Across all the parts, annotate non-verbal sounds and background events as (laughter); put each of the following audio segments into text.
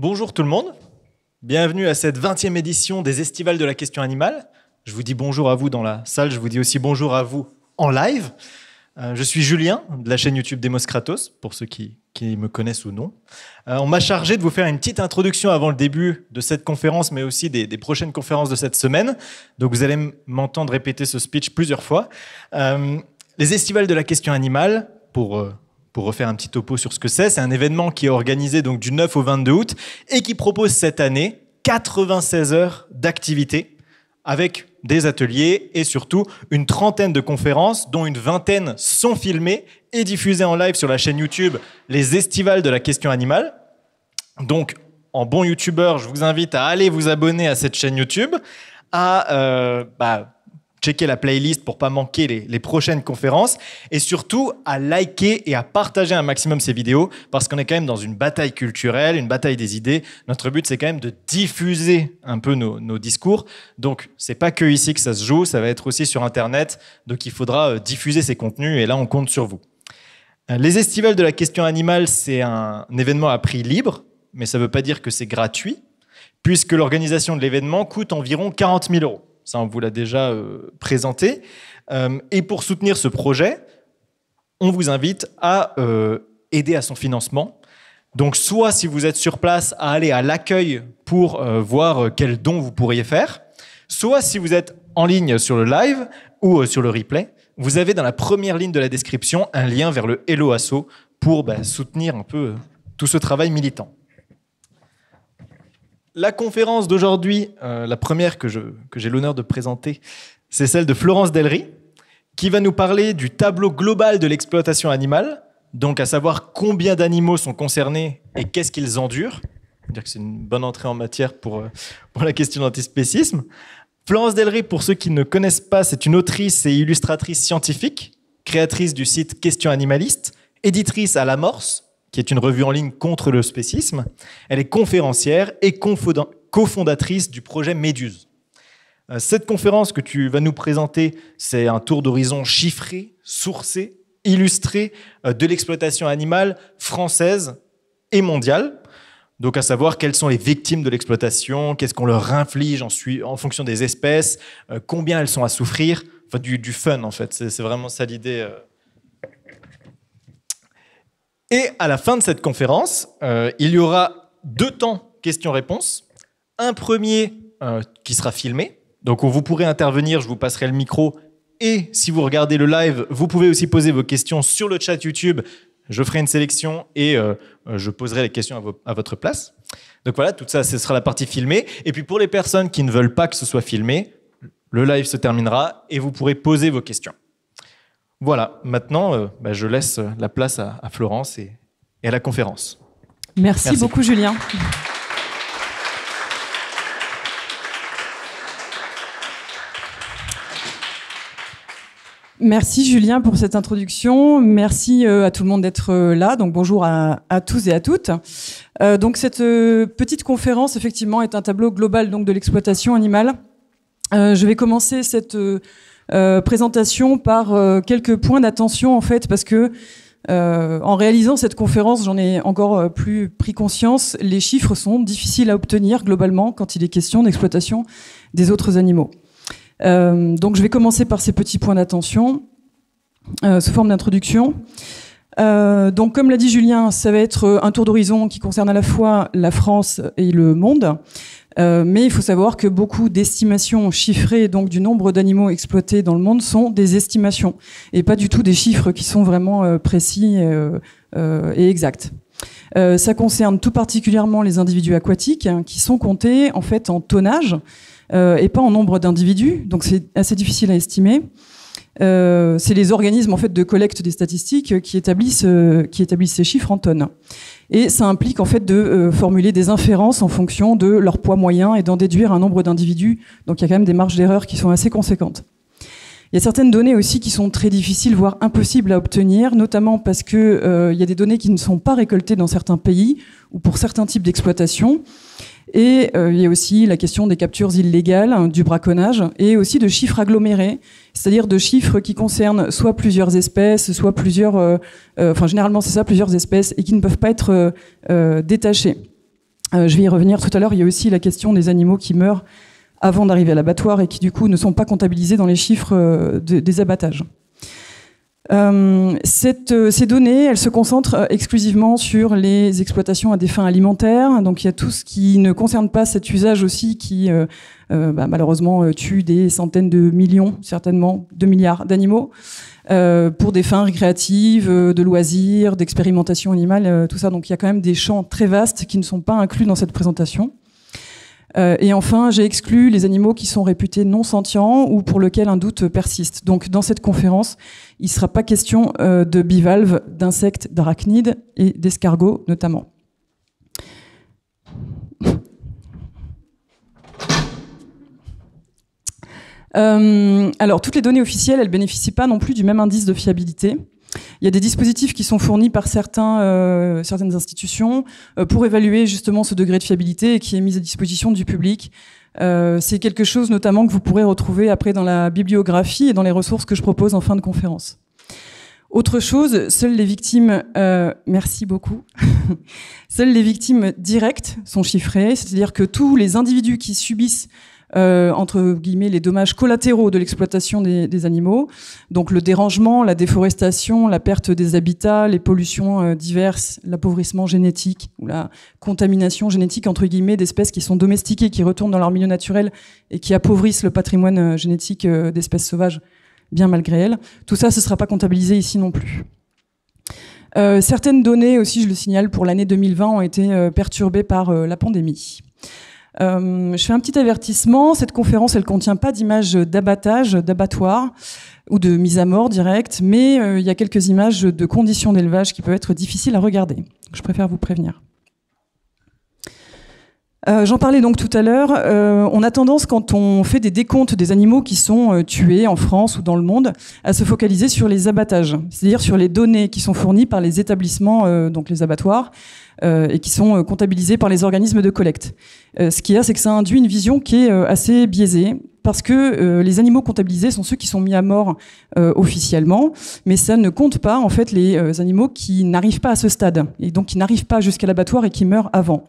Bonjour tout le monde, bienvenue à cette 20e édition des Estivales de la question animale. Je vous dis bonjour à vous dans la salle, je vous dis aussi bonjour à vous en live. Euh, je suis Julien de la chaîne YouTube Demos Kratos, pour ceux qui, me connaissent ou non. Euh, on m'a chargé de vous faire une petite introduction avant le début de cette conférence, mais aussi des, prochaines conférences de cette semaine. Donc vous allez m'entendre répéter ce speech plusieurs fois. Euh, les Estivales de la question animale, pour pour refaire un petit topo sur ce que c'est, c'est un événement qui est organisé donc du 9 au 22 août et qui propose cette année 96 heures d'activité avec des ateliers et surtout une trentaine de conférences dont une vingtaine sont filmées et diffusées en live sur la chaîne YouTube Les Estivales de la question animale. Donc en bon youtubeur, je vous invite à aller vous abonner à cette chaîne YouTube, euh, bah, checker la playlist pour pas manquer les, prochaines conférences et surtout à liker et à partager un maximum ces vidéos parce qu'on est quand même dans une bataille culturelle, une bataille des idées. Notre but c'est quand même de diffuser un peu nos, discours. Donc c'est pas que ici que ça se joue, ça va être aussi sur internet. Donc il faudra euh, diffuser ces contenus et là on compte sur vous. Euh, les estivales de la question animale, c'est un événement à prix libre, mais ça veut pas dire que c'est gratuit, puisque l'organisation de l'événement coûte environ 40 000 euros. Ça, on vous l'a déjà euh, présenté. Euh, et pour soutenir ce projet, on vous invite à euh, aider à son financement. Donc, soit si vous êtes sur place, à aller à l'accueil pour voir quel don vous pourriez faire, soit si vous êtes en ligne sur le live ou sur le replay, vous avez dans la première ligne de la description un lien vers le Hello Asso pour bah, soutenir un peu tout ce travail militant. La conférence d'aujourd'hui, euh, la première que, j'ai l'honneur de présenter, c'est celle de Florence Delry, qui va nous parler du tableau global de l'exploitation animale, donc à savoir combien d'animaux sont concernés et qu'est-ce qu'ils endurent. C'est une bonne entrée en matière pour, euh, la question d'antispécisme. Florence Delry, pour ceux qui ne connaissent pas, c'est une autrice et illustratrice scientifique, créatrice du site Question Animaliste, éditrice à l'Amorce, qui est une revue en ligne contre le spécisme. Elle est conférencière et cofondatrice du projet Méduse. Euh, cette conférence que tu vas nous présenter, c'est un tour d'horizon chiffré, sourcé, illustré euh, de l'exploitation animale française et mondiale. Donc à savoir quelles sont les victimes de l'exploitation, qu'est-ce qu'on leur inflige en, fonction des espèces, euh, combien elles sont à souffrir, enfin du, du fun en fait. C'est vraiment ça l'idée et à la fin de cette conférence, euh, il y aura deux temps questions-réponses. Un premier euh, qui sera filmé, donc vous pourrez intervenir, je vous passerai le micro. Et si vous regardez le live, vous pouvez aussi poser vos questions sur le chat YouTube. Je ferai une sélection et euh, je poserai les questions à, à, votre place. Donc voilà, tout ça, ce sera la partie filmée. Et puis pour les personnes qui ne veulent pas que ce soit filmé, le live se terminera et vous pourrez poser vos questions. Voilà, maintenant, euh, bah, je laisse la place à, Florence et, à la conférence. Merci, beaucoup, Julien. Merci Julien pour cette introduction. Merci euh, à tout le monde d'être euh, là. Donc bonjour à, tous et à toutes. donc cette petite conférence effectivement est un tableau global donc de l'exploitation animale. je vais commencer cette euh, présentation par euh, quelques points d'attention en fait parce que euh, en réalisant cette conférence, j'en ai encore plus pris conscience, les chiffres sont difficiles à obtenir globalement quand il est question d'exploitation des autres animaux. donc je vais commencer par ces petits points d'attention sous forme d'introduction. donc, comme l'a dit Julien, ça va être un tour d'horizon qui concerne à la fois la France et le monde. Euh, mais il faut savoir que beaucoup d'estimations chiffrées donc du nombre d'animaux exploités dans le monde sont des estimations et pas du tout des chiffres qui sont vraiment euh, précis euh, et exacts. ça concerne tout particulièrement les individus aquatiques hein, qui sont comptés en fait en tonnage et pas en nombre d'individus, donc c'est assez difficile à estimer. c'est les organismes en fait de collecte des statistiques qui établissent qui établissent ces chiffres en tonnes. Et ça implique en fait de euh, formuler des inférences en fonction de leur poids moyen et d'en déduire un nombre d'individus. Donc il y a quand même des marges d'erreur qui sont assez conséquentes. Il y a certaines données aussi qui sont très difficiles, voire impossibles à obtenir, notamment parce que euh, il y a des données qui ne sont pas récoltées dans certains pays ou pour certains types d'exploitation. Et euh, il y a aussi la question des captures illégales, hein, du braconnage, et aussi de chiffres agglomérés, c'est-à-dire de chiffres qui concernent soit plusieurs espèces, soit plusieurs, euh, euh, enfin généralement c'est ça, plusieurs espèces, et qui ne peuvent pas être détachés. je vais y revenir tout à l'heure. Il y a aussi la question des animaux qui meurent avant d'arriver à l'abattoir et qui du coup ne sont pas comptabilisés dans les chiffres des abattages. Euh, cette, ces données, elles se concentrent exclusivement sur les exploitations à des fins alimentaires. Donc il y a tout ce qui ne concerne pas cet usage aussi qui euh, euh, bah, malheureusement tue des centaines de millions, certainement de milliards d'animaux. pour des fins récréatives, de loisirs, d'expérimentation animale, tout ça. Donc il y a quand même des champs très vastes qui ne sont pas inclus dans cette présentation. Euh, et enfin, j'ai exclu les animaux qui sont réputés non sentients ou pour lesquels un doute persiste. Donc, dans cette conférence, il ne sera pas question euh, de bivalves, d'insectes, d'arachnides et d'escargots notamment. Euh, alors, toutes les données officielles, elles bénéficient pas non plus du même indice de fiabilité. Il y a des dispositifs qui sont fournis par certains, euh, certaines institutions euh, pour évaluer justement ce degré de fiabilité et qui est mis à disposition du public. Euh, c'est quelque chose notamment que vous pourrez retrouver après dans la bibliographie et dans les ressources que je propose en fin de conférence. Autre chose, seules les victimes, merci beaucoup, (laughs) seules les victimes directes sont chiffrées, c'est-à-dire que tous les individus qui subissent euh, entre guillemets les dommages collatéraux de l'exploitation des, animaux, donc le dérangement, la déforestation, la perte des habitats, les pollutions euh, diverses, l'appauvrissement génétique ou la contamination génétique entre guillemets d'espèces qui sont domestiquées, qui retournent dans leur milieu naturel et qui appauvrissent le patrimoine euh, génétique d'espèces sauvages, bien malgré elles. Tout ça, ce ne sera pas comptabilisé ici non plus. Certaines données aussi, je le signale, pour l'année 2020 ont été perturbées par la pandémie. Euh, je fais un petit avertissement. Cette conférence, elle contient pas d'images d'abattage, d'abattoir ou de mise à mort directe, mais euh, il y a quelques images de conditions d'élevage qui peuvent être difficiles à regarder. Je préfère vous prévenir. Euh, J'en parlais donc tout à l'heure. Euh, on a tendance, quand on fait des décomptes des animaux qui sont euh, tués en France ou dans le monde, à se focaliser sur les abattages, c'est-à-dire sur les données qui sont fournies par les établissements, donc les abattoirs, et qui sont comptabilisées par les organismes de collecte. ce qu'il y a, c'est que ça induit une vision qui est assez biaisée, parce que les animaux comptabilisés sont ceux qui sont mis à mort officiellement, mais ça ne compte pas en fait les animaux qui n'arrivent pas à ce stade, et donc qui n'arrivent pas jusqu'à l'abattoir et qui meurent avant.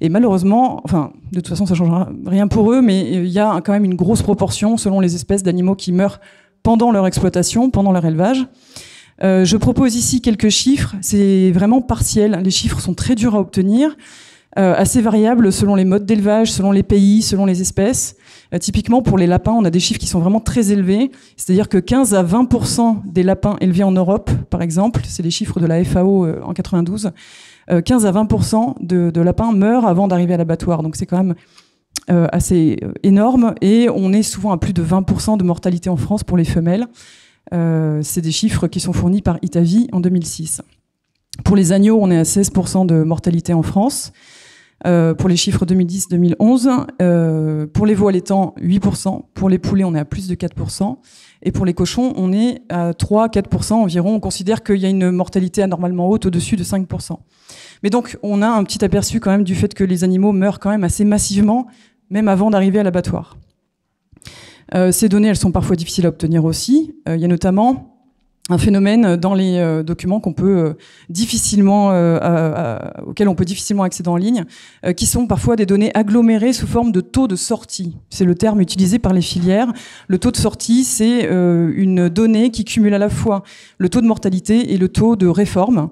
Et malheureusement, enfin, de toute façon, ça changera rien pour eux, mais il y a quand même une grosse proportion selon les espèces d'animaux qui meurent pendant leur exploitation, pendant leur élevage. Euh, je propose ici quelques chiffres. C'est vraiment partiel. Les chiffres sont très durs à obtenir, euh, assez variables selon les modes d'élevage, selon les pays, selon les espèces. Euh, typiquement, pour les lapins, on a des chiffres qui sont vraiment très élevés. C'est-à-dire que 15 à 20% des lapins élevés en Europe, par exemple, c'est les chiffres de la FAO en 92, 15 euh, à 20 de, de, lapins meurent avant d'arriver à l'abattoir. Donc c'est quand même euh, assez euh, énorme et on est souvent à plus de 20% de mortalité en France pour les femelles. c'est des chiffres qui sont fournis par Itavi en 2006. Pour les agneaux, on est à 16% de mortalité en France. Euh, pour les chiffres 2010-2011. Euh, pour les veaux allaitants, 8%. Pour les poulets, on est à plus de 4%. Et pour les cochons, on est à 3-4% environ. On considère qu'il y a une mortalité anormalement haute au-dessus de 5%. Mais donc, on a un petit aperçu quand même du fait que les animaux meurent quand même assez massivement, même avant d'arriver à l'abattoir. Euh, ces données, elles sont parfois difficiles à obtenir aussi. Il y a notamment un phénomène dans les euh, documents qu'on peut euh, difficilement, euh, auxquels on peut difficilement accéder en ligne, qui sont parfois des données agglomérées sous forme de taux de sortie. C'est le terme utilisé par les filières. Le taux de sortie, c'est une donnée qui cumule à la fois le taux de mortalité et le taux de réforme.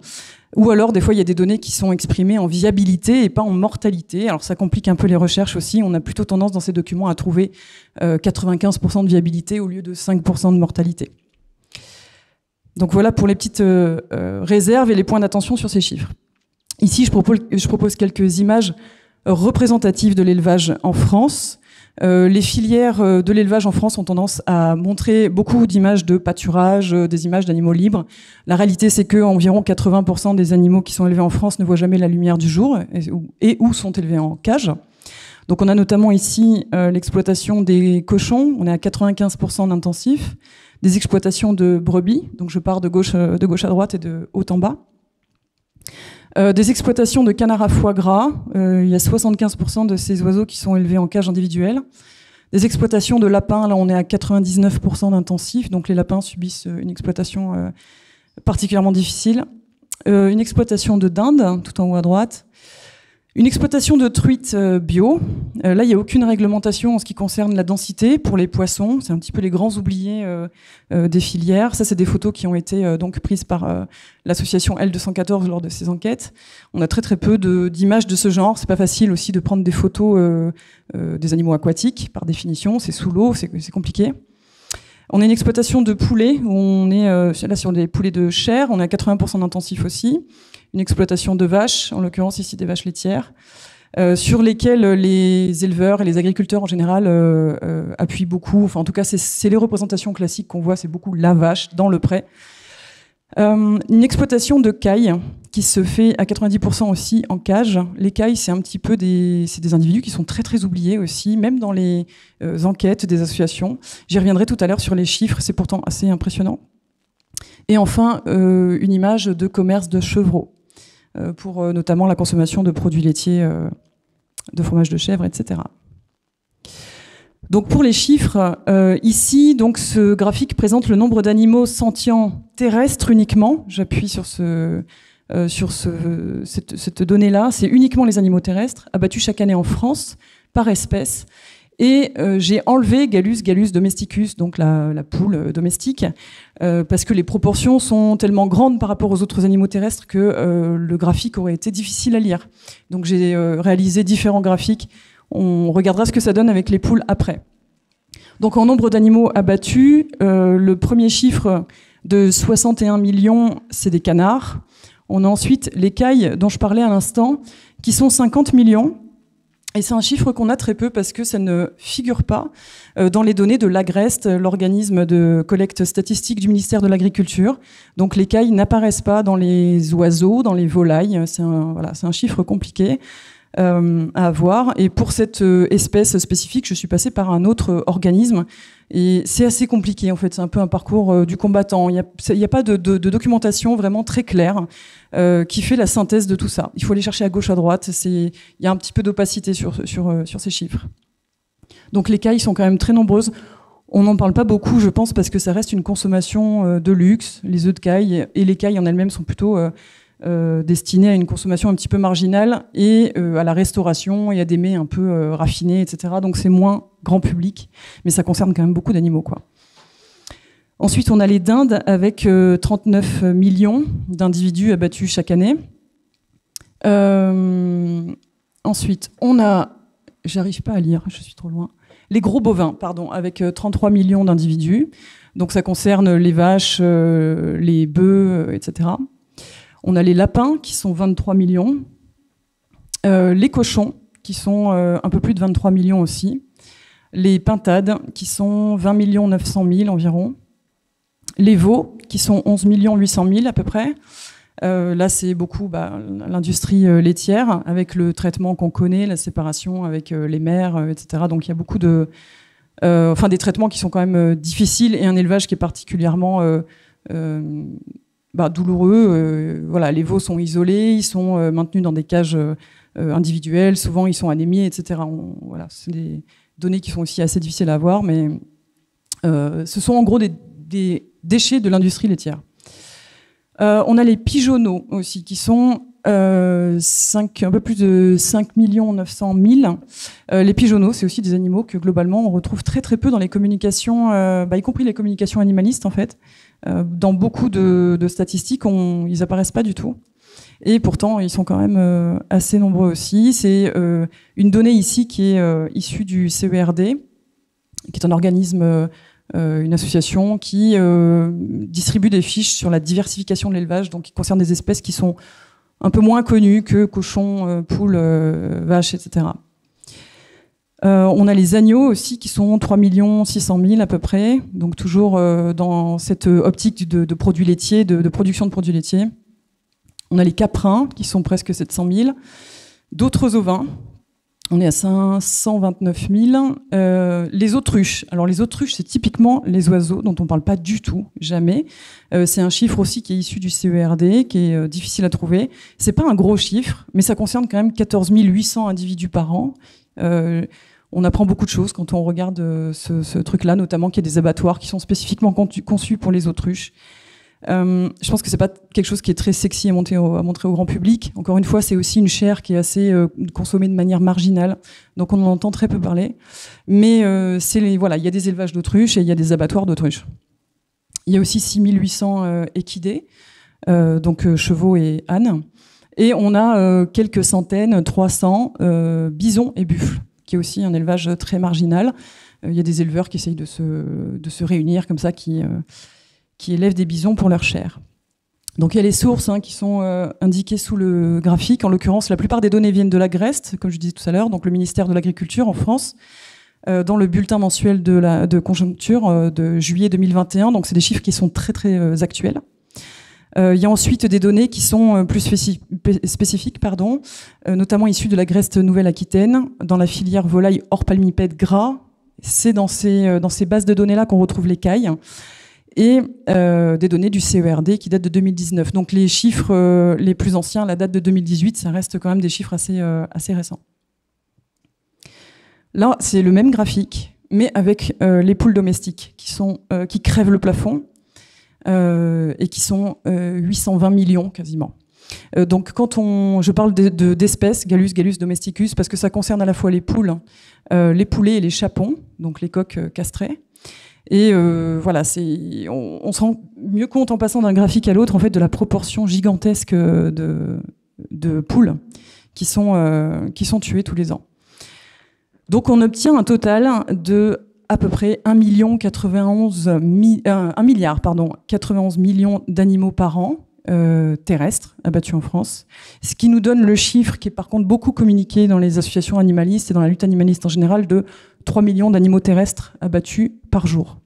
Ou alors, des fois, il y a des données qui sont exprimées en viabilité et pas en mortalité. Alors, ça complique un peu les recherches aussi. On a plutôt tendance dans ces documents à trouver 95% de viabilité au lieu de 5% de mortalité. Donc voilà pour les petites euh, euh, réserves et les points d'attention sur ces chiffres. Ici, je propose, quelques images représentatives de l'élevage en France. Euh, les filières de l'élevage en France ont tendance à montrer beaucoup d'images de pâturage, des images d'animaux libres. La réalité, c'est que environ 80% des animaux qui sont élevés en France ne voient jamais la lumière du jour et, et ou sont élevés en cage. Donc on a notamment ici euh, l'exploitation des cochons, on est à 95% d'intensif, des exploitations de brebis, donc je pars de gauche, euh, à droite et de haut en bas. Euh, des exploitations de canards à foie gras, il y a 75% de ces oiseaux qui sont élevés en cage individuelle. Des exploitations de lapins, là on est à 99% d'intensif, donc les lapins subissent une exploitation particulièrement difficile. une exploitation de dinde, tout en haut à droite. Une exploitation de truites euh, bio. Euh, là, il n'y a aucune réglementation en ce qui concerne la densité pour les poissons. C'est un petit peu les grands oubliés euh, des filières. Ça, c'est des photos qui ont été donc prises par l'association L214 lors de ces enquêtes. On a très très peu d'images de, ce genre. C'est pas facile aussi de prendre des photos des animaux aquatiques par définition. C'est sous l'eau, c'est compliqué. On a une exploitation de poulets, on est là sur des poulets de chair, on est à 80% d'intensif aussi une exploitation de vaches, en l'occurrence ici des vaches laitières, euh, sur lesquelles les éleveurs et les agriculteurs en général euh, euh, appuient beaucoup. Enfin, en tout cas, c'est les représentations classiques qu'on voit, c'est beaucoup la vache dans le pré. une exploitation de cailles qui se fait à 90% aussi en cage. Les cailles, c'est un petit peu des, des individus qui sont très très oubliés aussi, même dans les enquêtes des associations. J'y reviendrai tout à l'heure sur les chiffres, c'est pourtant assez impressionnant. Et enfin, une image de commerce de chevreaux. Euh, pour euh, notamment la consommation de produits laitiers, euh, de fromage de chèvre, etc. Donc pour les chiffres, ici, donc ce graphique présente le nombre d'animaux sentients terrestres uniquement. J'appuie sur ce, sur ce, cette, cette donnée-là. C'est uniquement les animaux terrestres abattus chaque année en France par espèce. Et euh, j'ai enlevé Gallus gallus domesticus, donc la, la poule euh, domestique, euh, parce que les proportions sont tellement grandes par rapport aux autres animaux terrestres que euh, le graphique aurait été difficile à lire. Donc j'ai réalisé différents graphiques. On regardera ce que ça donne avec les poules après. Donc en nombre d'animaux abattus, le premier chiffre de 61 millions, c'est des canards. On a ensuite les cailles dont je parlais à l'instant, qui sont 50 millions. Et c'est un chiffre qu'on a très peu parce que ça ne figure pas euh, dans les données de l'Agrest, l'organisme de collecte statistique du ministère de l'Agriculture. Donc les cailles n'apparaissent pas dans les oiseaux, dans les volailles. C'est un, chiffre compliqué euh, à avoir. Et pour cette euh, espèce spécifique, je suis passée par un autre organisme. Et c'est assez compliqué en fait. C'est un peu un parcours du combattant. Il n'y a, pas de, documentation vraiment très claire. Euh, qui fait la synthèse de tout ça. Il faut aller chercher à gauche, à droite. Il y a un petit peu d'opacité sur, sur, euh, ces chiffres. Donc les cailles sont quand même très nombreuses. On n'en parle pas beaucoup, je pense, parce que ça reste une consommation euh, de luxe. Les œufs de caille et les cailles en elles-mêmes sont plutôt euh, destinées à une consommation un petit peu marginale et à la restauration et à des mets un peu raffinés, etc. Donc c'est moins grand public, mais ça concerne quand même beaucoup d'animaux, quoi. Ensuite, on a les dindes avec 39 euh, millions d'individus abattus chaque année. Euh, ensuite, on a, j'arrive pas à lire, je suis trop loin, les gros bovins, pardon, avec 33 euh, millions d'individus. Donc ça concerne les vaches, les bœufs, etc. On a les lapins qui sont 23 millions, les cochons qui sont un peu plus de 23 millions aussi, les pintades qui sont 20 millions 900 000 environ, les veaux, qui sont 11 800 000 à peu près. Euh, là, c'est beaucoup bah, l'industrie euh, laitière, avec le traitement qu'on connaît, la séparation avec euh, les mères, etc. Donc il y a beaucoup de... enfin, des traitements qui sont quand même difficiles et un élevage qui est particulièrement bah, douloureux. voilà, les veaux sont isolés, ils sont maintenus dans des cages individuelles, souvent ils sont anémiés, etc. voilà, c'est des données qui sont aussi assez difficiles à avoir, mais ce sont en gros des, déchets de l'industrie laitière. Euh, on a les pigeonneaux aussi, qui sont euh, 5, un peu plus de 5 900 000. Euh, les pigeonneaux, c'est aussi des animaux que globalement on retrouve très peu dans les communications, euh, bah, y compris les communications animalistes en fait. Euh, dans beaucoup de, statistiques, ils apparaissent pas du tout. Et pourtant, ils sont quand même euh, assez nombreux aussi. C'est une donnée ici qui est issue du CERD, qui est un organisme euh, une association qui euh, distribue des fiches sur la diversification de l'élevage, donc qui concerne des espèces qui sont un peu moins connues que cochons, euh, poules, vaches, etc. on a les agneaux aussi qui sont 3 600 000 à peu près, donc toujours dans cette optique de, produits laitiers, de, production de produits laitiers. On a les caprins qui sont presque 700 000, d'autres ovins on est à 529 000. Euh, les autruches. Alors les autruches, c'est typiquement les oiseaux dont on ne parle pas du tout, jamais. Euh, c'est un chiffre aussi qui est issu du CERD, qui est euh, difficile à trouver. C'est pas un gros chiffre, mais ça concerne quand même 14 800 individus par an. On apprend beaucoup de choses quand on regarde ce, truc-là, notamment qu'il y a des abattoirs qui sont spécifiquement conçus pour les autruches. Euh, je pense que c'est pas quelque chose qui est très sexy à, montrer au grand public. Encore une fois, c'est aussi une chair qui est assez euh, consommée de manière marginale, donc on en entend très peu parler. Mais euh, c'est voilà, il y a des élevages d'autruches et il y a des abattoirs d'autruches. Il y a aussi 6800 euh, équidés, euh, donc chevaux et ânes, et on a quelques centaines, 300 bisons et buffles, qui est aussi un élevage très marginal. Il y a des éleveurs qui essayent de se, réunir comme ça, qui élèvent des bisons pour leur chair. Donc il y a les sources hein, qui sont euh, indiquées sous le graphique. En l'occurrence, la plupart des données viennent de la Grèce, comme je disais tout à l'heure, donc le ministère de l'Agriculture en France, euh, dans le bulletin mensuel de, la, conjoncture euh, de juillet 2021. Donc c'est des chiffres qui sont très très actuels. Il y a ensuite des données qui sont plus spécifiques, pardon, notamment issues de la Grèce Nouvelle-Aquitaine, dans la filière volaille hors palmipède gras. C'est dans ces, bases de données-là qu'on retrouve les cailles et euh, des données du CERD qui datent de 2019. Donc les chiffres euh, les plus anciens, la date de 2018, ça reste quand même des chiffres assez, euh, récents. Là, c'est le même graphique, mais avec les poules domestiques qui crèvent le plafond et qui sont 820 millions quasiment. donc quand on, je parle d'espèces, de, Gallus, Gallus domesticus, parce que ça concerne à la fois les poules, les poulets et les chapons, donc les coques castrées, et euh, voilà, on, se rend mieux compte en passant d'un graphique à l'autre, en fait, de la proportion gigantesque de, poules qui sont, euh, qui sont tuées tous les ans. Donc, on obtient un total de à peu près 1 million 91 mi, euh, 1 milliard pardon 91 millions d'animaux par an euh, terrestres abattus en France, ce qui nous donne le chiffre qui est par contre beaucoup communiqué dans les associations animalistes et dans la lutte animaliste en général de 3 millions d'animaux terrestres abattus par jour.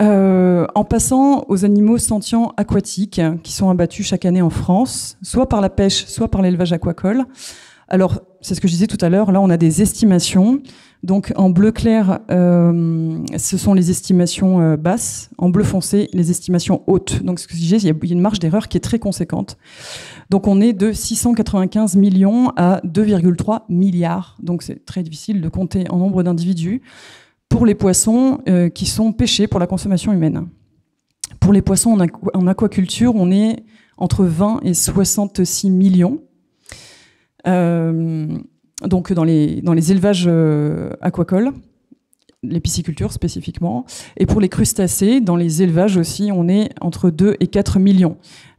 Euh, en passant aux animaux sentients aquatiques qui sont abattus chaque année en France, soit par la pêche, soit par l'élevage aquacole. Alors, c'est ce que je disais tout à l'heure, là on a des estimations. Donc en bleu clair, euh, ce sont les estimations euh, basses, en bleu foncé, les estimations hautes. Donc ce que je disais, il y a une marge d'erreur qui est très conséquente. Donc on est de 695 millions à 2,3 milliards. Donc c'est très difficile de compter en nombre d'individus pour les poissons euh, qui sont pêchés pour la consommation humaine. Pour les poissons en, aquaculture, on est entre 20 et 66 millions. Euh, donc dans les, élevages euh, aquacoles, les piscicultures spécifiquement. Et pour les crustacés, dans les élevages aussi, on est entre 2 et 4 millions.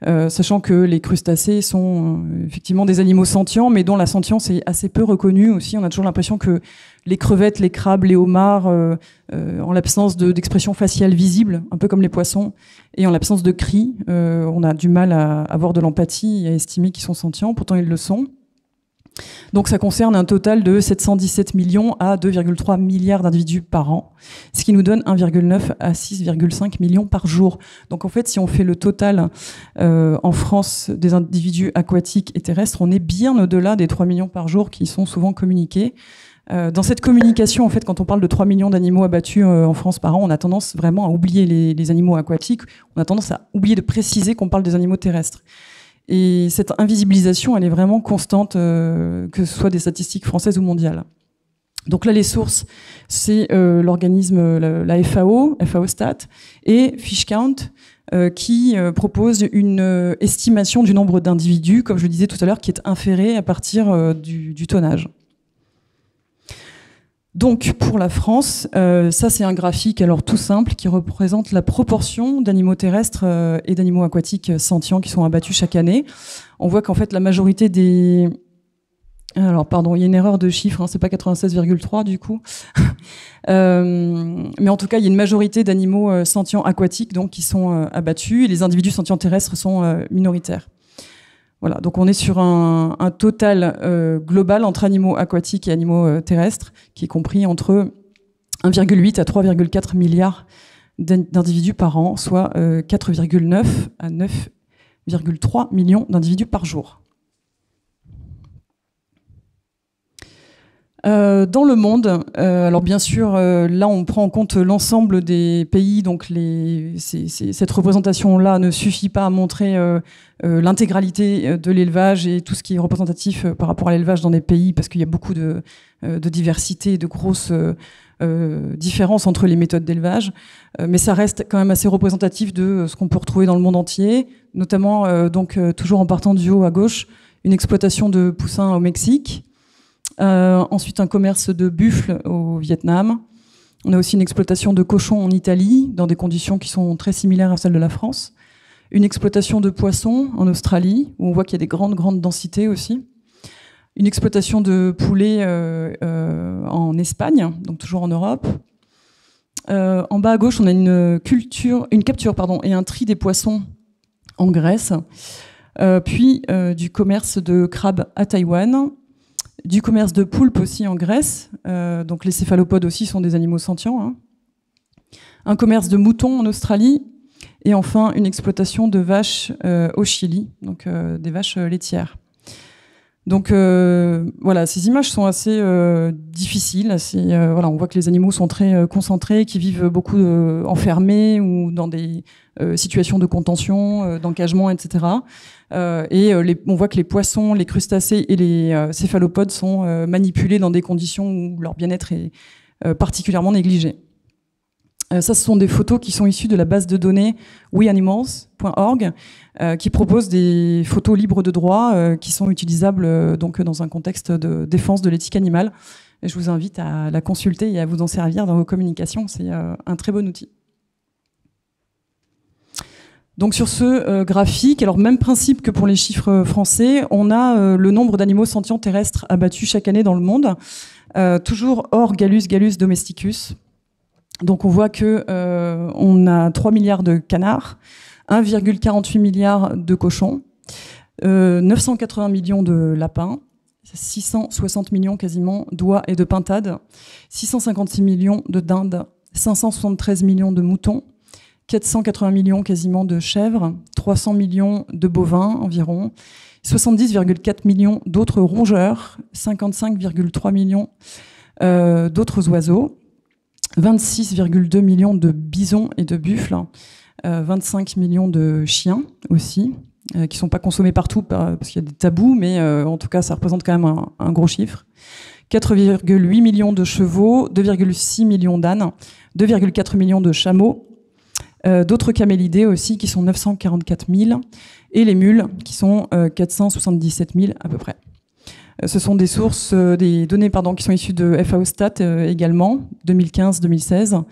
Euh, sachant que les crustacés sont effectivement des animaux sentients, mais dont la sentience est assez peu reconnue aussi. On a toujours l'impression que les crevettes, les crabes, les homards, en l'absence d'expression faciale visible, un peu comme les poissons, et en l'absence de cris, on a du mal à avoir de l'empathie et à estimer qu'ils sont sentients, pourtant ils le sont. Donc ça concerne un total de 717 millions à 2,3 milliards d'individus par an, ce qui nous donne 1,9 à 6,5 millions par jour. Donc en fait, si on fait le total euh, en France des individus aquatiques et terrestres, on est bien au-delà des 3 millions par jour qui sont souvent communiqués. Euh, dans cette communication, en fait, quand on parle de 3 millions d'animaux abattus euh, en France par an, on a tendance vraiment à oublier les, les animaux aquatiques, on a tendance à oublier de préciser qu'on parle des animaux terrestres. Et cette invisibilisation, elle est vraiment constante, euh, que ce soit des statistiques françaises ou mondiales. Donc là, les sources, c'est euh, l'organisme, la, FAO, FAO Stat, et Fishcount, euh, qui propose une estimation du nombre d'individus, comme je le disais tout à l'heure, qui est inféré à partir du tonnage. Donc pour la France, euh, ça c'est un graphique alors tout simple qui représente la proportion d'animaux terrestres euh, et d'animaux aquatiques sentients qui sont abattus chaque année. On voit qu'en fait la majorité des alors pardon, il y a une erreur de chiffre, hein, c'est pas 96,3 du coup, (laughs) euh, mais en tout cas il y a une majorité d'animaux sentients aquatiques donc qui sont abattus et les individus sentients terrestres sont minoritaires. Voilà, donc on est sur un, total euh, global entre animaux aquatiques et animaux euh, terrestres, qui est compris entre 1,8 à 3,4 milliards d'individus par an, soit 4,9 euh, à 9,3 millions d'individus par jour. Euh, dans le monde, euh, alors bien sûr, euh, là on prend en compte l'ensemble des pays, donc les, cette représentation-là ne suffit pas à montrer euh, euh, l'intégralité de l'élevage et tout ce qui est représentatif euh, par rapport à l'élevage dans des pays, parce qu'il y a beaucoup de, euh, de diversité et de grosses euh, euh, différences entre les méthodes d'élevage, Euh, mais ça reste quand même assez représentatif de euh, ce qu'on peut retrouver dans le monde entier, notamment euh, donc euh, toujours en partant du haut à gauche, une exploitation de poussins au Mexique. Euh, ensuite, un commerce de buffles au Vietnam. On a aussi une exploitation de cochons en Italie, dans des conditions qui sont très similaires à celles de la France. Une exploitation de poissons en Australie, où on voit qu'il y a des grandes, grandes densités aussi. Une exploitation de poulets euh, euh, en Espagne, donc toujours en Europe. En bas à gauche, on a une culture, une capture pardon, et un tri des poissons en Grèce. Puis du commerce de crabes à Taïwan, du commerce de poulpes aussi en Grèce. Euh, donc les céphalopodes aussi sont des animaux sentients. hein. Un commerce de moutons en Australie. Et enfin, une exploitation de vaches euh, au Chili, donc euh, des vaches laitières. Donc euh, voilà, ces images sont assez euh, difficiles. Euh, voilà, on voit que les animaux sont très euh, concentrés, qui vivent beaucoup euh, enfermés ou dans des euh, situations de contention, d'encagement, etc. Et les- on voit que les poissons, les crustacés et les céphalopodes sont manipulés dans des conditions où leur bien-être est particulièrement négligé. Euh, ça, ce sont des photos qui sont issues de la base de données weanimals.org, euh, qui propose des photos libres de droit euh, qui sont utilisables donc dans un contexte de défense de l'éthique animale. Et je vous invite à la consulter et à vous en servir dans vos communications. C'est un très bon outil. Donc sur ce graphique, alors même principe que pour les chiffres français, on a le nombre d'animaux sentients terrestres abattus chaque année dans le monde, toujours hors Gallus gallus domesticus. Donc on voit que euh, on a 3 milliards de canards, 1,48 milliard de cochons, euh, 980 millions de lapins, 660 millions quasiment d'oies et de pintades, 656 millions de dindes, 573 millions de moutons, 480 millions quasiment de chèvres, 300 millions de bovins environ, 70,4 millions d'autres rongeurs, 55,3 millions euh, d'autres oiseaux, 26,2 millions de bisons et de buffles, euh, 25 millions de chiens aussi, euh, qui sont pas consommés partout par- parce qu'il y a des tabous, mais euh, en tout cas ça représente quand même un, gros chiffre. 4,8 millions de chevaux, 2,6 millions d'ânes, 2,4 millions de chameaux, euh, d'autres camélidés aussi qui sont 944 000, et les mules qui sont euh, 477 000 à peu près. Ce sont des sources, euh, des données pardon, qui sont issues de FAO Stat euh, également, 2015-2016,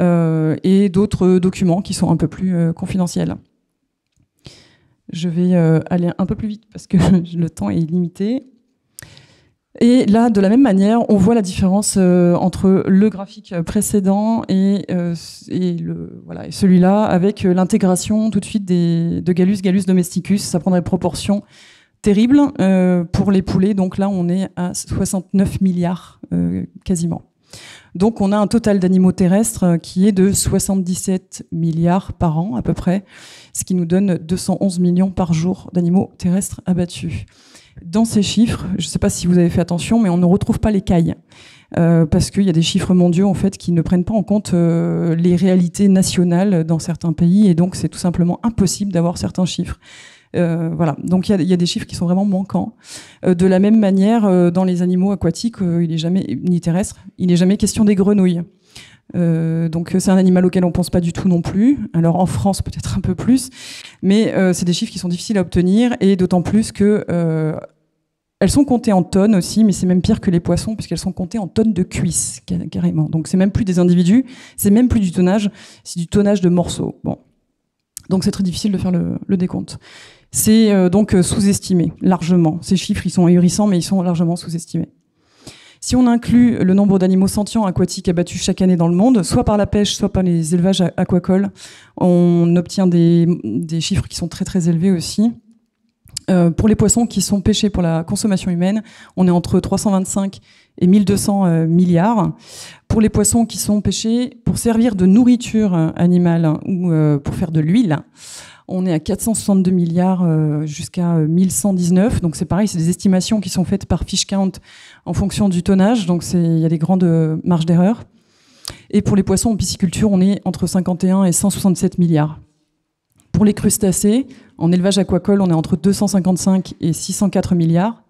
euh, et d'autres documents qui sont un peu plus confidentiels. Je vais aller un peu plus vite parce que (laughs) le temps est limité. Et là, de la même manière, on voit la différence entre le graphique précédent et, celui-là, avec l'intégration tout de suite de Gallus gallus domesticus. Ça prend des proportions terribles euh, pour les poulets. Donc là, on est à 69 milliards euh, quasiment. Donc on a un total d'animaux terrestres euh, qui est de 77 milliards par an à peu près, ce qui nous donne 211 millions par jour d'animaux terrestres abattus. Dans ces chiffres, je ne sais pas si vous avez fait attention, mais on ne retrouve pas les cailles. Parce qu'il y a des chiffres mondiaux en fait qui ne prennent pas en compte les réalités nationales dans certains pays et donc c'est tout simplement impossible d'avoir certains chiffres. Euh, voilà, donc il y a, des chiffres qui sont vraiment manquants. Euh, de la même manière, euh, dans les animaux aquatiques, il est jamais ni terrestre, il n'est jamais question des grenouilles. Donc c'est un animal auquel on pense pas du tout non plus. Alors en France peut-être un peu plus, mais c'est des chiffres qui sont difficiles à obtenir et d'autant plus que elles sont comptées en tonnes aussi, mais c'est même pire que les poissons puisqu'elles sont comptées en tonnes de cuisses ca- carrément. Donc c'est même plus des individus, c'est même plus du tonnage, c'est du tonnage de morceaux. Bon, donc c'est très difficile de faire le décompte. C'est euh, donc euh, sous-estimé largement. Ces chiffres ils sont ahurissants, mais ils sont largement sous-estimés. Si on inclut le nombre d'animaux sentients aquatiques abattus chaque année dans le monde, soit par la pêche, soit par les élevages aquacoles, on obtient des, chiffres qui sont très très élevés aussi. Euh, pour les poissons qui sont pêchés pour la consommation humaine, on est entre 325 et 1200 euh, milliards. Pour les poissons qui sont pêchés pour servir de nourriture animale ou pour faire de l'huile, on est à 462 milliards jusqu'à 1119. Donc c'est pareil, c'est des estimations qui sont faites par Fish Count en fonction du tonnage. Donc il y a des grandes marges d'erreur. Et pour les poissons en pisciculture, on est entre 51 et 167 milliards. Pour les crustacés, en élevage aquacole, on est entre 255 et 604 milliards.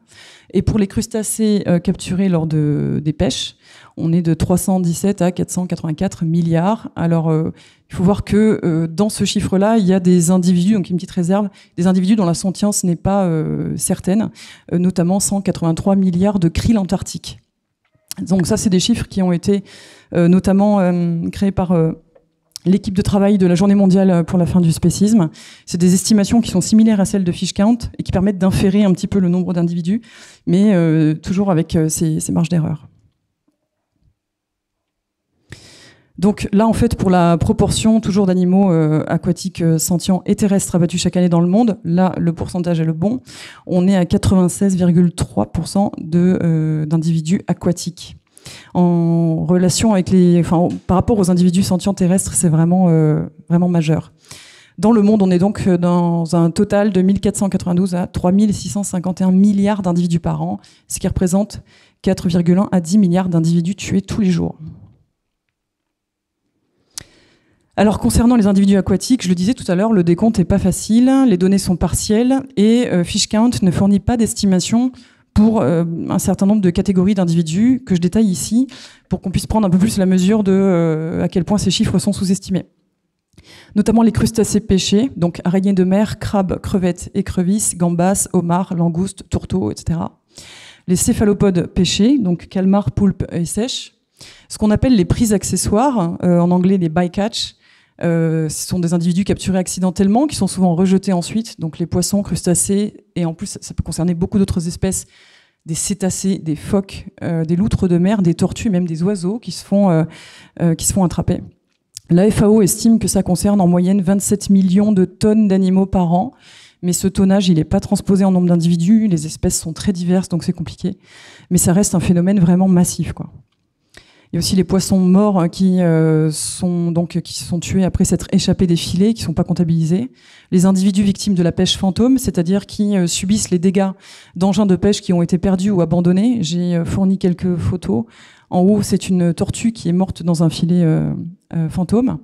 Et pour les crustacés euh, capturés lors de, des pêches, on est de 317 à 484 milliards. Alors, euh, il faut voir que euh, dans ce chiffre-là, il y a des individus, donc une petite réserve, des individus dont la sentience n'est pas certaine, notamment 183 milliards de krill antarctiques. Donc ça, c'est des chiffres qui ont été notamment créés par l'équipe de travail de la Journée mondiale pour la fin du spécisme. C'est des estimations qui sont similaires à celles de Fish Count et qui permettent d'inférer un petit peu le nombre d'individus, mais euh, toujours avec euh, ces, marges d'erreur. Donc là, en fait, pour la proportion toujours d'animaux euh, aquatiques sentients et terrestres abattus chaque année dans le monde, là, le pourcentage est le bon. On est à 96,3% d'individus aquatiques en relation avec les, enfin, par rapport aux individus sentients terrestres, c'est vraiment, euh, vraiment majeur. Dans le monde, on est donc dans un total de 1492 à 3651 milliards d'individus par an, ce qui représente 4,1 à 10 milliards d'individus tués tous les jours. Alors concernant les individus aquatiques, je le disais tout à l'heure, le décompte n'est pas facile, les données sont partielles et euh, FishCount ne fournit pas d'estimation pour euh, un certain nombre de catégories d'individus que je détaille ici pour qu'on puisse prendre un peu plus la mesure de euh, à quel point ces chiffres sont sous-estimés. Notamment les crustacés pêchés, donc araignées de mer, crabes, crevettes, écrevisses, gambas, homards, langoustes, tourteaux, etc. Les céphalopodes pêchés, donc calmars, poulpes et sèches. Ce qu'on appelle les prises accessoires, euh, en anglais les bycatch, euh, ce sont des individus capturés accidentellement qui sont souvent rejetés ensuite. Donc les poissons, crustacés, et en plus ça peut concerner beaucoup d'autres espèces, des cétacés, des phoques, euh, des loutres de mer, des tortues, même des oiseaux qui se font, euh, qui se font attraper. La FAO estime que ça concerne en moyenne 27 millions de tonnes d'animaux par an, mais ce tonnage, il n'est pas transposé en nombre d'individus, les espèces sont très diverses, donc c'est compliqué. Mais ça reste un phénomène vraiment massif. Quoi. Il y a aussi les poissons morts hein, qui euh, qui sont tués après s'être échappés des filets, qui sont pas comptabilisés. Les individus victimes de la pêche fantôme, c'est-à-dire qui euh, subissent les dégâts d'engins de pêche qui ont été perdus ou abandonnés. J'ai euh, fourni quelques photos. En haut, c'est une tortue qui est morte dans un filet fantôme.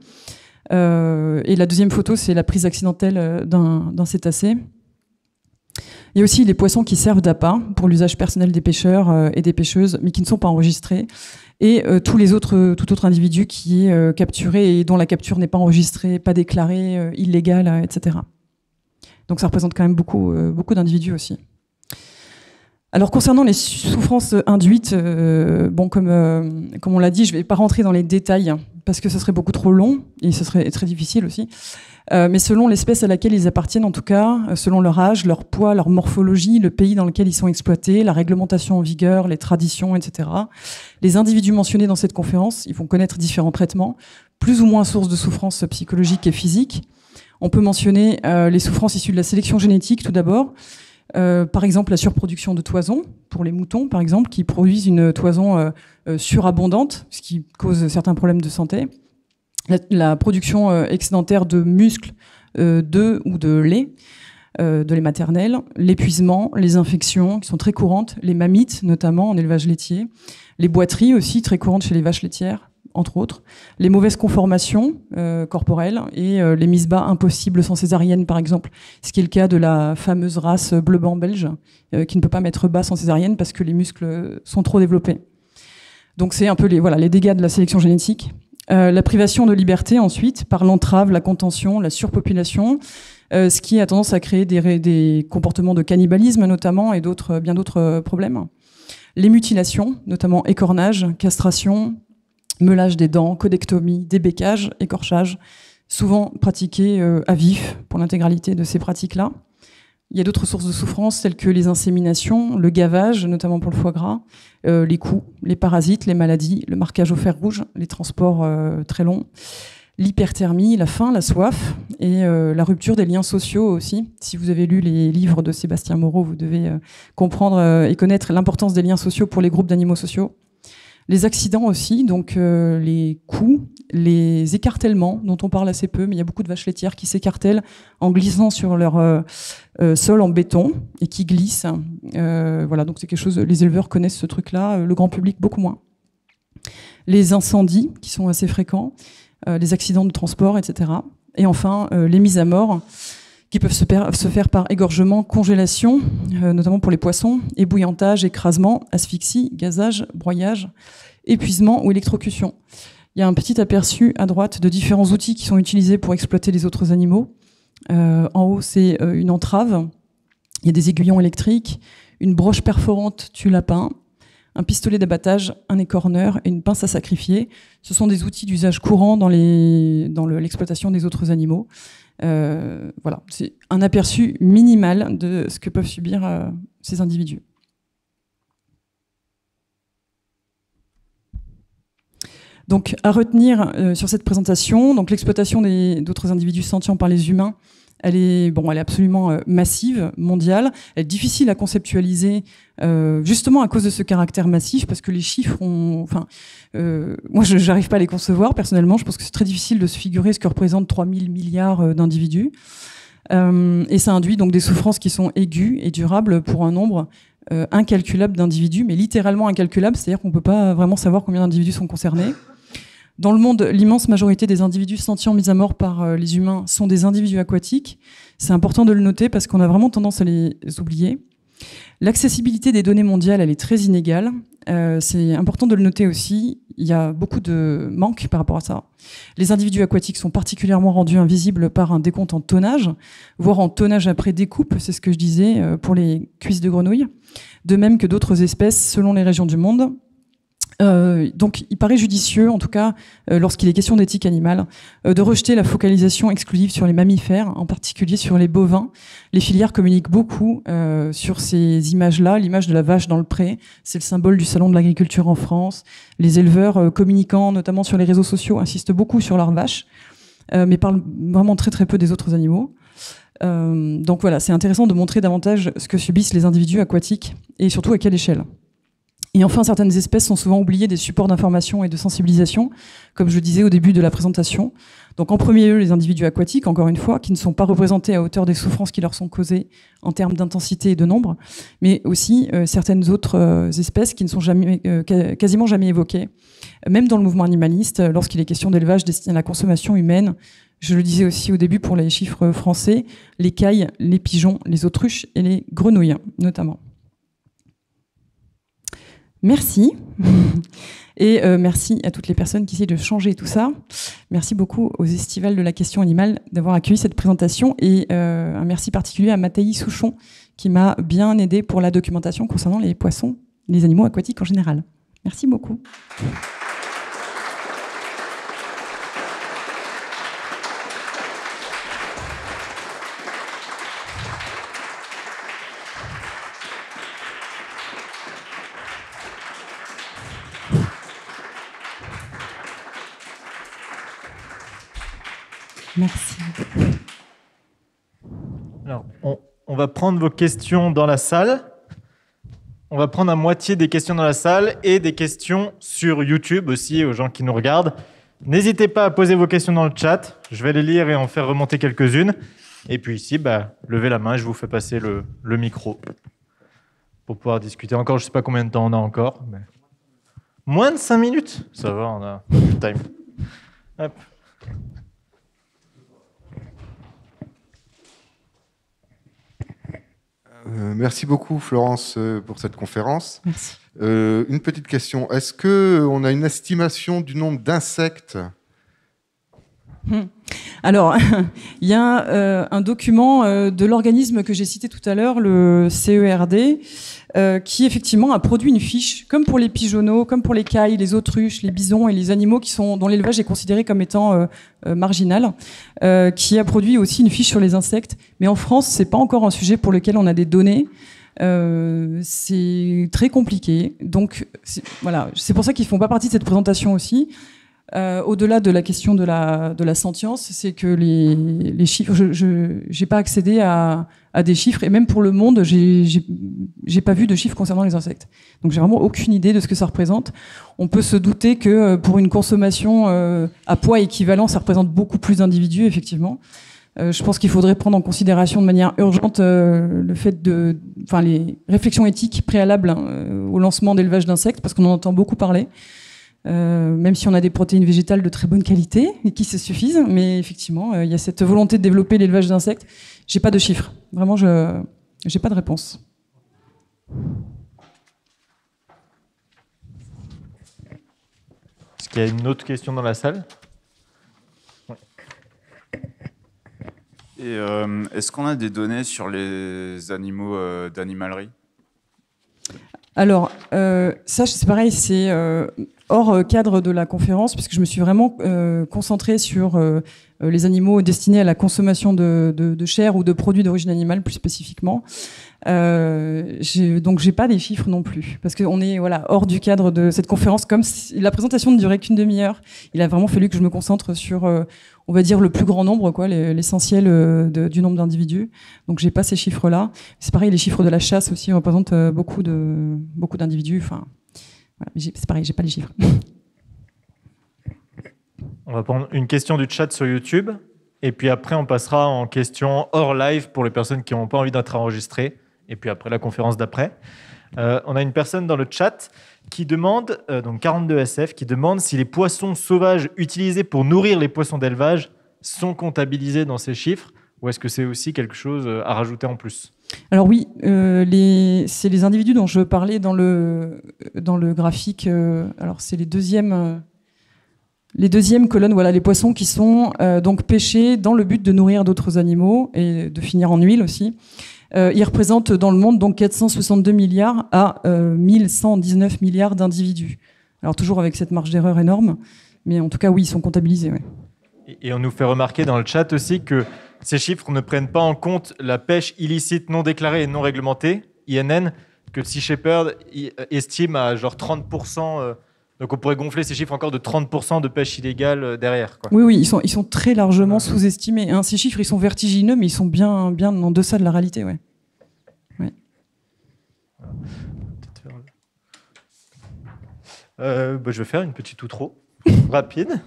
et la deuxième photo, c'est la prise accidentelle d'un cétacé. Il y a aussi les poissons qui servent d'appât pour l'usage personnel des pêcheurs et des pêcheuses, mais qui ne sont pas enregistrés et euh, tous les autres, tout autre individu qui est euh, capturé et dont la capture n'est pas enregistrée, pas déclarée, euh, illégale, etc. Donc ça représente quand même beaucoup, beaucoup d'individus aussi. Alors concernant les souffrances induites, bon comme comme on l'a dit, je ne vais pas rentrer dans les détails parce que ce serait beaucoup trop long et ce serait très difficile aussi. Euh, mais selon l'espèce à laquelle ils appartiennent, en tout cas, euh, selon leur âge, leur poids, leur morphologie, le pays dans lequel ils sont exploités, la réglementation en vigueur, les traditions, etc. Les individus mentionnés dans cette conférence, ils vont connaître différents traitements, plus ou moins sources de souffrances psychologiques et physiques. On peut mentionner euh, les souffrances issues de la sélection génétique, tout d'abord. Par exemple, la surproduction de toison, pour les moutons, par exemple, qui produisent une toison surabondante, ce qui cause certains problèmes de santé. La, production euh, excédentaire de muscles, euh, d'œufs ou de lait, euh, de lait maternel, l'épuisement, les infections qui sont très courantes, les mammites notamment en élevage laitier, les boiteries aussi très courantes chez les vaches laitières, entre autres, les mauvaises conformations corporelles et les mises bas impossibles sans césarienne par exemple, ce qui est le cas de la fameuse race bleu-blanc belge qui ne peut pas mettre bas sans césarienne parce que les muscles sont trop développés. Donc c'est un peu les, dégâts de la sélection génétique. Euh, la privation de liberté ensuite, par l'entrave, la contention, la surpopulation, euh, ce qui a tendance à créer des, comportements de cannibalisme notamment et bien d'autres euh, problèmes. Les mutilations, notamment écornage, castration, meulage des dents, codectomie, débécage, écorchage, souvent pratiqués à vif pour l'intégralité de ces pratiques-là. Il y a d'autres sources de souffrance telles que les inséminations, le gavage, notamment pour le foie gras, euh, les coups, les parasites, les maladies, le marquage au fer rouge, les transports euh, très longs, l'hyperthermie, la faim, la soif et la rupture des liens sociaux aussi. Si vous avez lu les livres de Sébastien Moreau, vous devez comprendre et connaître l'importance des liens sociaux pour les groupes d'animaux sociaux. Les accidents aussi, donc les coups, les écartèlements dont on parle assez peu, mais il y a beaucoup de vaches laitières qui s'écartèlent en glissant sur leur euh, euh, sol en béton et qui glissent. Euh, voilà, donc c'est quelque chose. Les éleveurs connaissent ce truc-là, le grand public beaucoup moins. Les incendies qui sont assez fréquents, les accidents de transport, etc. Et enfin les mises à mort qui peuvent se, faire par égorgement, congélation, notamment pour les poissons, ébouillantage, écrasement, asphyxie, gazage, broyage, épuisement ou électrocution. Il y a un petit aperçu à droite de différents outils qui sont utilisés pour exploiter les autres animaux. Euh, en haut, c'est euh, une entrave. Il y a des aiguillons électriques, une broche perforante tue lapin, un pistolet d'abattage, un écorneur et une pince à sacrifier. Ce sont des outils d'usage courant dans l'exploitation des autres animaux. Euh, voilà, c'est un aperçu minimal de ce que peuvent subir ces individus. Donc, à retenir euh, sur cette présentation, donc l'exploitation d'autres individus sentients par les humains, elle est, bon, elle est absolument euh, massive, mondiale. Elle est difficile à conceptualiser, euh, justement à cause de ce caractère massif, parce que les chiffres ont, enfin, moi, je n'arrive pas à les concevoir personnellement. Je pense que c'est très difficile de se figurer ce que représente 3000 milliards d'individus. et ça induit donc des souffrances qui sont aiguës et durables pour un nombre incalculable d'individus, mais littéralement incalculable, c'est-à-dire qu'on ne peut pas vraiment savoir combien d'individus sont concernés. Dans le monde, l'immense majorité des individus sentients mis à mort par euh, les humains sont des individus aquatiques. C'est important de le noter parce qu'on a vraiment tendance à les oublier. L'accessibilité des données mondiales, elle est très inégale. Euh, c'est important de le noter aussi. Il y a beaucoup de manques par rapport à ça. Les individus aquatiques sont particulièrement rendus invisibles par un décompte en tonnage, voire en tonnage après découpe, c'est ce que je disais euh, pour les cuisses de grenouilles. De même que d'autres espèces selon les régions du monde. Euh, donc, il paraît judicieux, en tout cas, euh, lorsqu'il est question d'éthique animale, euh, de rejeter la focalisation exclusive sur les mammifères, en particulier sur les bovins. Les filières communiquent beaucoup sur ces images-là. L'image de la vache dans le pré, c'est le symbole du salon de l'agriculture en France. Les éleveurs communiquant, notamment sur les réseaux sociaux, insistent beaucoup sur leurs vaches, mais parlent vraiment très très peu des autres animaux. donc voilà, c'est intéressant de montrer davantage ce que subissent les individus aquatiques et surtout à quelle échelle. Et enfin, certaines espèces sont souvent oubliées des supports d'information et de sensibilisation, comme je le disais au début de la présentation. Donc en premier lieu, les individus aquatiques, encore une fois, qui ne sont pas représentés à hauteur des souffrances qui leur sont causées en termes d'intensité et de nombre, mais aussi euh, certaines autres euh, espèces qui ne sont jamais, euh, quasiment jamais évoquées, même dans le mouvement animaliste, lorsqu'il est question d'élevage destiné à la consommation humaine. Je le disais aussi au début pour les chiffres français, les cailles, les pigeons, les autruches et les grenouilles notamment. Merci. (laughs) Et euh, merci à toutes les personnes qui essaient de changer tout ça. Merci beaucoup aux Estivales de la question animale d'avoir accueilli cette présentation et euh, un merci particulier à Mathaï Souchon qui m'a bien aidé pour la documentation concernant les poissons, les animaux aquatiques en général. Merci beaucoup. On, va prendre vos questions dans la salle. On va prendre à moitié des questions dans la salle et des questions sur YouTube aussi aux gens qui nous regardent. N'hésitez pas à poser vos questions dans le chat. Je vais les lire et en faire remonter quelques-unes. Et puis ici, bah, levez la main, je vous fais passer le, micro pour pouvoir discuter. Encore, je ne sais pas combien de temps on a encore. Mais... Moins de 5 minutes Ça va, on a du time. Hop. Euh, merci beaucoup Florence euh, pour cette conférence. Euh, une petite question. Est-ce qu'on a une estimation du nombre d'insectes? Hmm. Alors, (laughs) il y a un document de l'organisme que j'ai cité tout à l'heure, le CERD, euh, qui effectivement a produit une fiche, comme pour les pigeonneaux, comme pour les cailles, les autruches, les bisons et les animaux qui sont dont l'élevage est considéré comme étant euh, euh, marginal, qui a produit aussi une fiche sur les insectes. Mais en France, c'est pas encore un sujet pour lequel on a des données. c'est très compliqué. Donc voilà, c'est pour ça qu'ils font pas partie de cette présentation aussi. Euh, au-delà de la question de la, de la sentience, c'est que les, les chiffres, je n'ai pas accédé à, à, des chiffres, et même pour le monde, j'ai pas vu de chiffres concernant les insectes. Donc j'ai vraiment aucune idée de ce que ça représente. On peut se douter que euh, pour une consommation euh, à poids équivalent, ça représente beaucoup plus d'individus, effectivement. Euh, je pense qu'il faudrait prendre en considération de manière urgente euh, le fait de, enfin les réflexions éthiques préalables hein, au lancement d'élevage d'insectes, parce qu'on en entend beaucoup parler. Euh, même si on a des protéines végétales de très bonne qualité et qui se suffisent, mais effectivement, euh, il y a cette volonté de développer l'élevage d'insectes. J'ai pas de chiffres. Vraiment, je j'ai pas de réponse. Est-ce qu'il y a une autre question dans la salle? Et euh, est-ce qu'on a des données sur les animaux d'animalerie? Alors, euh, ça, c'est pareil, c'est euh, hors euh, cadre de la conférence, puisque je me suis vraiment euh, concentrée sur euh, les animaux destinés à la consommation de, chair ou de produits d'origine animale, plus spécifiquement. Euh, donc, j'ai pas des chiffres non plus, parce qu'on est voilà hors du cadre de cette conférence. Comme la présentation ne durait qu'une demi-heure, il a vraiment fallu que je me concentre sur on va dire le plus grand nombre, quoi, l'essentiel du nombre d'individus. Donc j'ai pas ces chiffres-là. C'est pareil, les chiffres de la chasse aussi représentent beaucoup de beaucoup d'individus. Enfin, c'est pareil, j'ai pas les chiffres. On va prendre une question du chat sur YouTube. Et puis après, on passera en question hors live pour les personnes qui n'ont pas envie d'être enregistrées. Et puis après, la conférence d'après. Euh, on a une personne dans le chat qui demande, euh, donc 42 SF, qui demande si les poissons sauvages utilisés pour nourrir les poissons d'élevage sont comptabilisés dans ces chiffres ou est-ce que c'est aussi quelque chose euh, à rajouter en plus? Alors oui, les, c'est les individus dont je parlais dans le, dans le graphique. alors c'est les deuxièmes, les deuxièmes colonnes, voilà, les poissons qui sont donc pêchés dans le but de nourrir d'autres animaux et de finir en huile aussi. Euh, il représente dans le monde donc 462 milliards à euh, 1119 milliards d'individus. Alors toujours avec cette marge d'erreur énorme, mais en tout cas oui, ils sont comptabilisés. Et on nous fait remarquer dans le chat aussi que ces chiffres ne prennent pas en compte la pêche illicite non déclarée et non réglementée, INN, que Sea Shepherd estime à genre 30% donc on pourrait gonfler ces chiffres encore de 30% de pêche illégale euh, derrière. Quoi. Oui, oui, ils sont, ils sont très largement sous-estimés. Hein. Ces chiffres, ils sont vertigineux, mais ils sont bien, bien en deçà de la réalité. Ouais. ouais. Euh, bah, je vais faire une petite outro (laughs) rapide.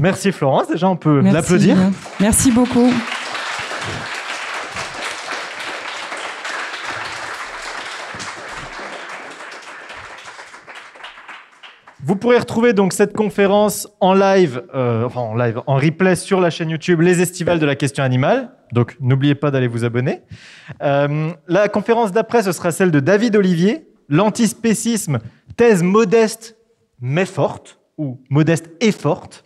Merci Florence, déjà on peut l'applaudir. Merci beaucoup. Vous pourrez retrouver donc cette conférence en live, euh, enfin en live, en replay sur la chaîne YouTube Les Estivales de la question animale. Donc n'oubliez pas d'aller vous abonner. Euh, la conférence d'après, ce sera celle de David Olivier, l'antispécisme, thèse modeste mais forte, ou modeste et forte.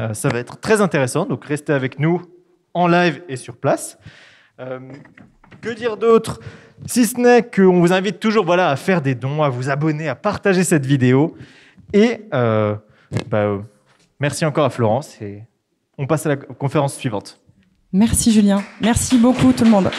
Euh, ça va être très intéressant, donc restez avec nous en live et sur place. Euh, que dire d'autre? Si ce n'est qu'on vous invite toujours voilà, à faire des dons, à vous abonner, à partager cette vidéo. Et euh, bah, merci encore à Florence et on passe à la conférence suivante. Merci Julien. Merci beaucoup tout le monde.